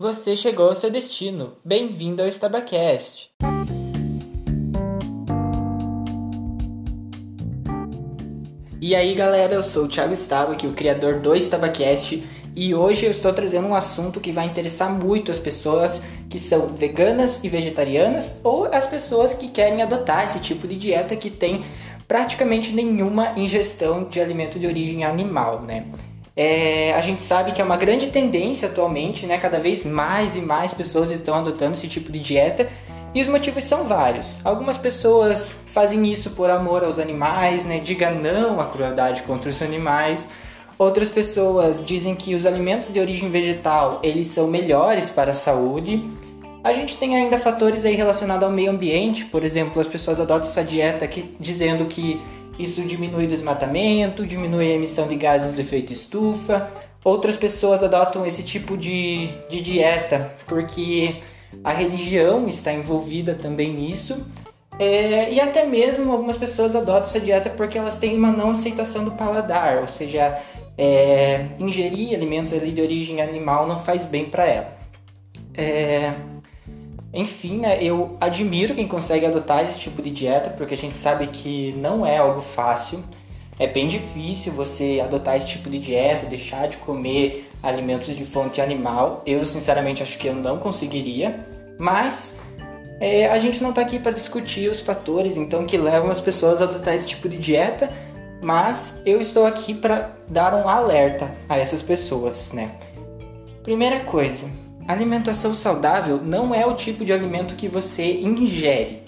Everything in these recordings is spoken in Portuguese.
Você chegou ao seu destino. Bem-vindo ao Stabacast. E aí, galera, eu sou o Thiago Staba, aqui, o criador do Stabacast, e hoje eu estou trazendo um assunto que vai interessar muito as pessoas que são veganas e vegetarianas ou as pessoas que querem adotar esse tipo de dieta que tem praticamente nenhuma ingestão de alimento de origem animal, né? É, a gente sabe que é uma grande tendência atualmente, né? Cada vez mais e mais pessoas estão adotando esse tipo de dieta e os motivos são vários. Algumas pessoas fazem isso por amor aos animais, né? Diga não à crueldade contra os animais. Outras pessoas dizem que os alimentos de origem vegetal eles são melhores para a saúde. A gente tem ainda fatores aí relacionados ao meio ambiente, por exemplo, as pessoas adotam essa dieta que, dizendo que isso diminui o desmatamento, diminui a emissão de gases do efeito estufa. Outras pessoas adotam esse tipo de, de dieta porque a religião está envolvida também nisso. É, e até mesmo algumas pessoas adotam essa dieta porque elas têm uma não aceitação do paladar, ou seja, é, ingerir alimentos ali de origem animal não faz bem para ela. É, enfim, né, eu admiro quem consegue adotar esse tipo de dieta, porque a gente sabe que não é algo fácil. É bem difícil você adotar esse tipo de dieta, deixar de comer alimentos de fonte animal. Eu, sinceramente, acho que eu não conseguiria. Mas é, a gente não está aqui para discutir os fatores então que levam as pessoas a adotar esse tipo de dieta. Mas eu estou aqui para dar um alerta a essas pessoas, né? Primeira coisa, Alimentação saudável não é o tipo de alimento que você ingere,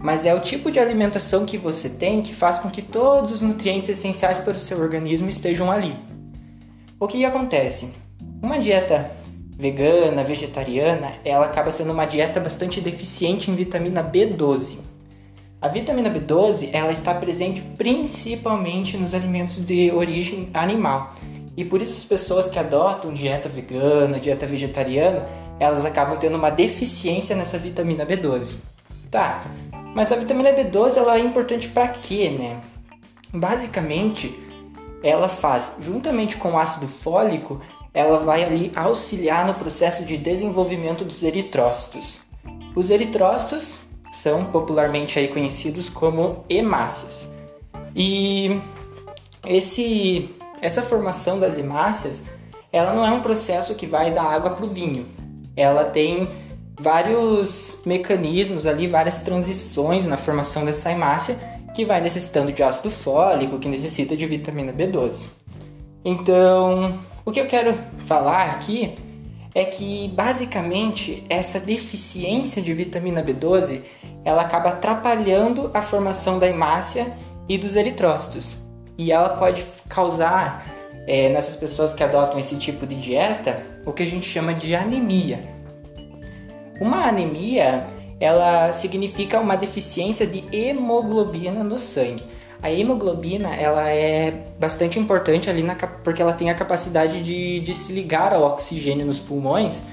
mas é o tipo de alimentação que você tem que faz com que todos os nutrientes essenciais para o seu organismo estejam ali. O que acontece? Uma dieta vegana, vegetariana, ela acaba sendo uma dieta bastante deficiente em vitamina B12. A vitamina B12 ela está presente principalmente nos alimentos de origem animal e por isso as pessoas que adotam dieta vegana, dieta vegetariana, elas acabam tendo uma deficiência nessa vitamina B12. Tá, mas a vitamina B12 ela é importante para quê, né? Basicamente, ela faz, juntamente com o ácido fólico, ela vai ali auxiliar no processo de desenvolvimento dos eritrócitos. Os eritrócitos são popularmente aí conhecidos como hemácias. E esse essa formação das hemácias, ela não é um processo que vai da água para o vinho. Ela tem vários mecanismos ali, várias transições na formação dessa hemácia que vai necessitando de ácido fólico, que necessita de vitamina B12. Então, o que eu quero falar aqui é que basicamente essa deficiência de vitamina B12 ela acaba atrapalhando a formação da hemácia e dos eritrócitos e ela pode causar é, nessas pessoas que adotam esse tipo de dieta o que a gente chama de anemia. Uma anemia ela significa uma deficiência de hemoglobina no sangue. A hemoglobina ela é bastante importante ali na, porque ela tem a capacidade de, de se ligar ao oxigênio nos pulmões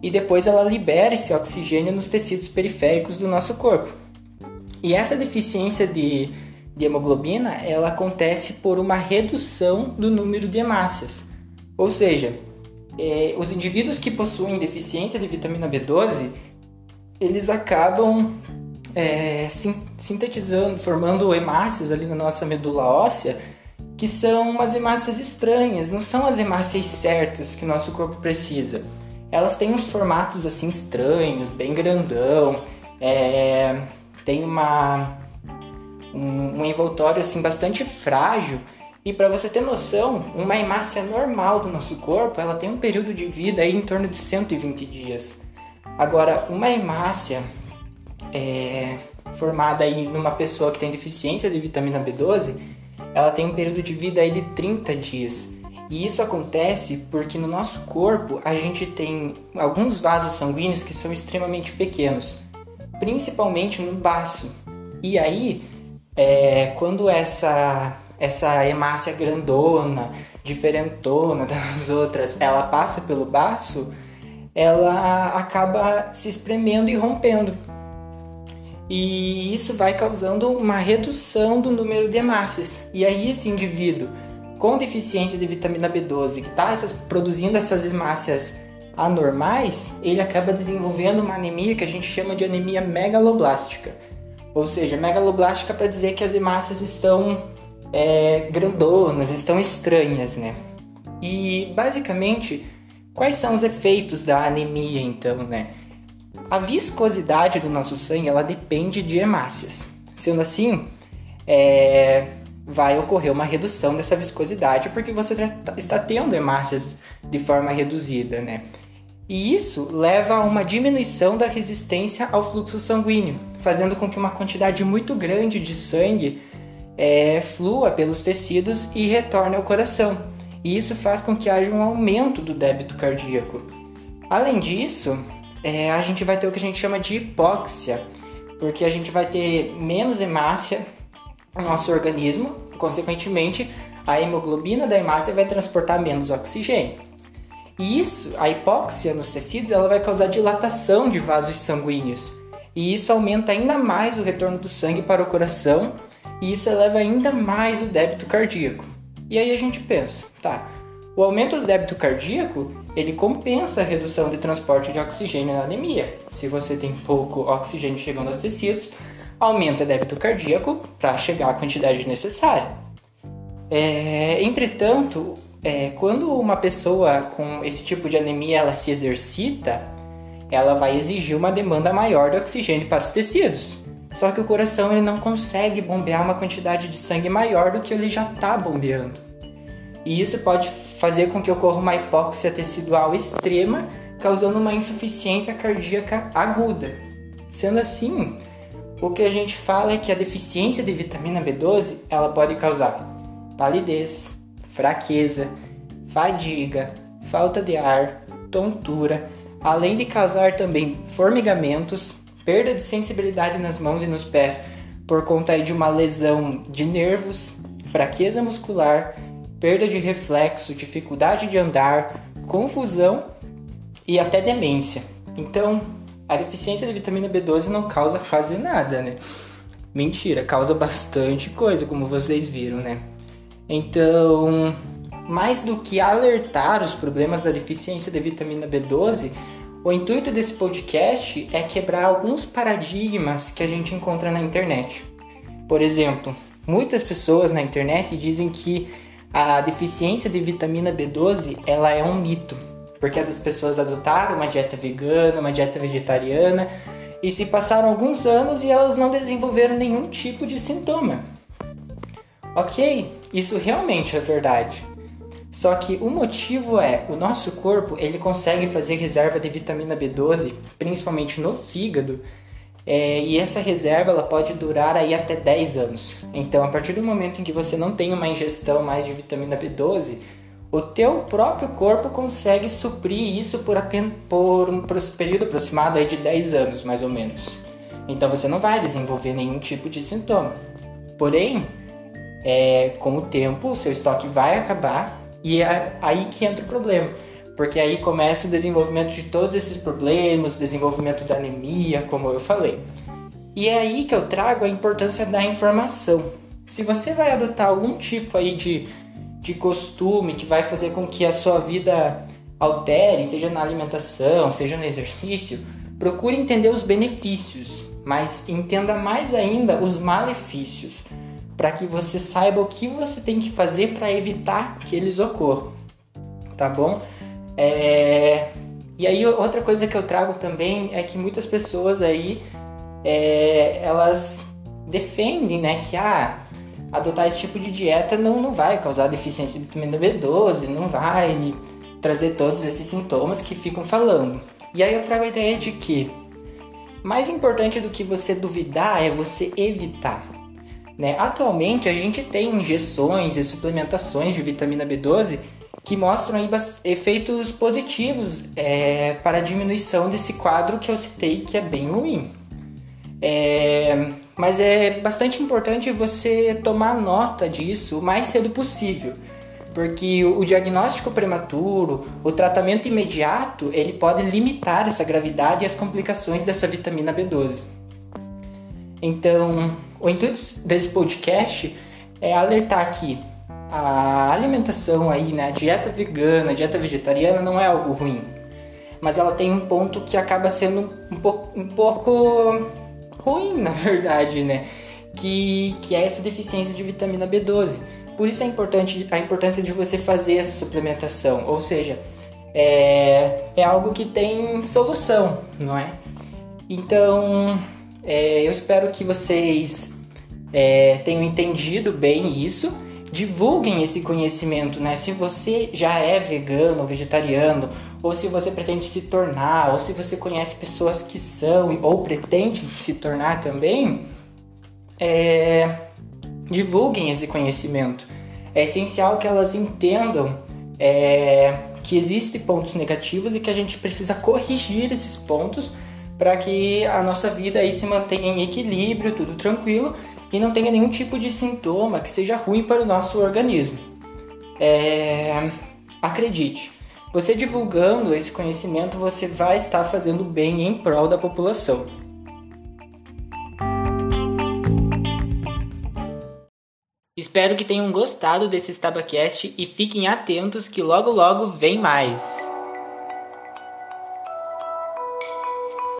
e depois ela libera esse oxigênio nos tecidos periféricos do nosso corpo. E essa deficiência de de hemoglobina, ela acontece por uma redução do número de hemácias. Ou seja, é, os indivíduos que possuem deficiência de vitamina B12, eles acabam é, sintetizando, formando hemácias ali na nossa medula óssea, que são umas hemácias estranhas, não são as hemácias certas que o nosso corpo precisa. Elas têm uns formatos assim estranhos, bem grandão, é, tem uma um, um envoltório assim bastante frágil. E para você ter noção, uma hemácia normal do nosso corpo, ela tem um período de vida aí em torno de 120 dias. Agora, uma hemácia é, formada aí numa pessoa que tem deficiência de vitamina B12, ela tem um período de vida aí de 30 dias. E isso acontece porque no nosso corpo a gente tem alguns vasos sanguíneos que são extremamente pequenos, principalmente no baço. E aí é, quando essa essa hemácia grandona, diferentona das outras, ela passa pelo baço, ela acaba se espremendo e rompendo. E isso vai causando uma redução do número de hemácias. E aí esse indivíduo com deficiência de vitamina B12, que está produzindo essas hemácias anormais, ele acaba desenvolvendo uma anemia que a gente chama de anemia megaloblástica. Ou seja, megaloblástica para dizer que as hemácias estão é, grandonas, estão estranhas, né? E basicamente, quais são os efeitos da anemia então, né? A viscosidade do nosso sangue ela depende de hemácias. Sendo assim, é, vai ocorrer uma redução dessa viscosidade porque você tá, está tendo hemácias de forma reduzida, né? E isso leva a uma diminuição da resistência ao fluxo sanguíneo, fazendo com que uma quantidade muito grande de sangue é, flua pelos tecidos e retorne ao coração. E isso faz com que haja um aumento do débito cardíaco. Além disso, é, a gente vai ter o que a gente chama de hipóxia, porque a gente vai ter menos hemácia no nosso organismo, consequentemente, a hemoglobina da hemácia vai transportar menos oxigênio. E isso, a hipóxia nos tecidos, ela vai causar dilatação de vasos sanguíneos. E isso aumenta ainda mais o retorno do sangue para o coração e isso eleva ainda mais o débito cardíaco. E aí a gente pensa, tá, o aumento do débito cardíaco, ele compensa a redução de transporte de oxigênio na anemia. Se você tem pouco oxigênio chegando aos tecidos, aumenta o débito cardíaco para chegar à quantidade necessária. É, entretanto, é, quando uma pessoa com esse tipo de anemia ela se exercita, ela vai exigir uma demanda maior de oxigênio para os tecidos. Só que o coração ele não consegue bombear uma quantidade de sangue maior do que ele já está bombeando. E isso pode fazer com que ocorra uma hipóxia tecidual extrema, causando uma insuficiência cardíaca aguda. Sendo assim, o que a gente fala é que a deficiência de vitamina B12 ela pode causar palidez, fraqueza, fadiga, falta de ar, tontura, além de causar também formigamentos, perda de sensibilidade nas mãos e nos pés por conta de uma lesão de nervos, fraqueza muscular, perda de reflexo, dificuldade de andar, confusão e até demência. Então, a deficiência de vitamina B12 não causa quase nada, né? Mentira, causa bastante coisa, como vocês viram, né? Então, mais do que alertar os problemas da deficiência de vitamina B12, o intuito desse podcast é quebrar alguns paradigmas que a gente encontra na internet. Por exemplo, muitas pessoas na internet dizem que a deficiência de vitamina B12 ela é um mito, porque essas pessoas adotaram uma dieta vegana, uma dieta vegetariana e se passaram alguns anos e elas não desenvolveram nenhum tipo de sintoma. Ok, isso realmente é verdade. Só que o motivo é, o nosso corpo ele consegue fazer reserva de vitamina B12, principalmente no fígado, é, e essa reserva ela pode durar aí até 10 anos. Então, a partir do momento em que você não tem uma ingestão mais de vitamina B12, o teu próprio corpo consegue suprir isso por, por um período aproximado aí de 10 anos, mais ou menos. Então, você não vai desenvolver nenhum tipo de sintoma. Porém, é, com o tempo, o seu estoque vai acabar e é aí que entra o problema, porque aí começa o desenvolvimento de todos esses problemas, o desenvolvimento da anemia, como eu falei. E é aí que eu trago a importância da informação. Se você vai adotar algum tipo aí de, de costume que vai fazer com que a sua vida altere, seja na alimentação, seja no exercício, procure entender os benefícios, mas entenda mais ainda os malefícios para que você saiba o que você tem que fazer para evitar que eles ocorram, tá bom? É... E aí outra coisa que eu trago também é que muitas pessoas aí é... elas defendem, né, que ah, adotar esse tipo de dieta não, não vai causar deficiência de vitamina B12, não vai trazer todos esses sintomas que ficam falando. E aí eu trago a ideia de que mais importante do que você duvidar é você evitar. Né? Atualmente a gente tem injeções e suplementações de vitamina B12 que mostram aí efeitos positivos é, para a diminuição desse quadro que eu citei que é bem ruim. É, mas é bastante importante você tomar nota disso o mais cedo possível, porque o diagnóstico prematuro, o tratamento imediato, ele pode limitar essa gravidade e as complicações dessa vitamina B12. Então, o intuito desse podcast é alertar que a alimentação aí, né, a dieta vegana, a dieta vegetariana não é algo ruim. mas ela tem um ponto que acaba sendo um pouco, um pouco ruim, na verdade, né? Que, que é essa deficiência de vitamina B12. Por isso é importante a importância de você fazer essa suplementação, ou seja, é, é algo que tem solução, não é? Então, é, eu espero que vocês é, tenham entendido bem isso, divulguem esse conhecimento, né? Se você já é vegano ou vegetariano, ou se você pretende se tornar, ou se você conhece pessoas que são ou pretende se tornar também, é, divulguem esse conhecimento. É essencial que elas entendam é, que existem pontos negativos e que a gente precisa corrigir esses pontos para que a nossa vida aí se mantenha em equilíbrio, tudo tranquilo e não tenha nenhum tipo de sintoma que seja ruim para o nosso organismo. É... Acredite, você divulgando esse conhecimento, você vai estar fazendo bem em prol da população. Espero que tenham gostado desse StabaCast e fiquem atentos que logo logo vem mais.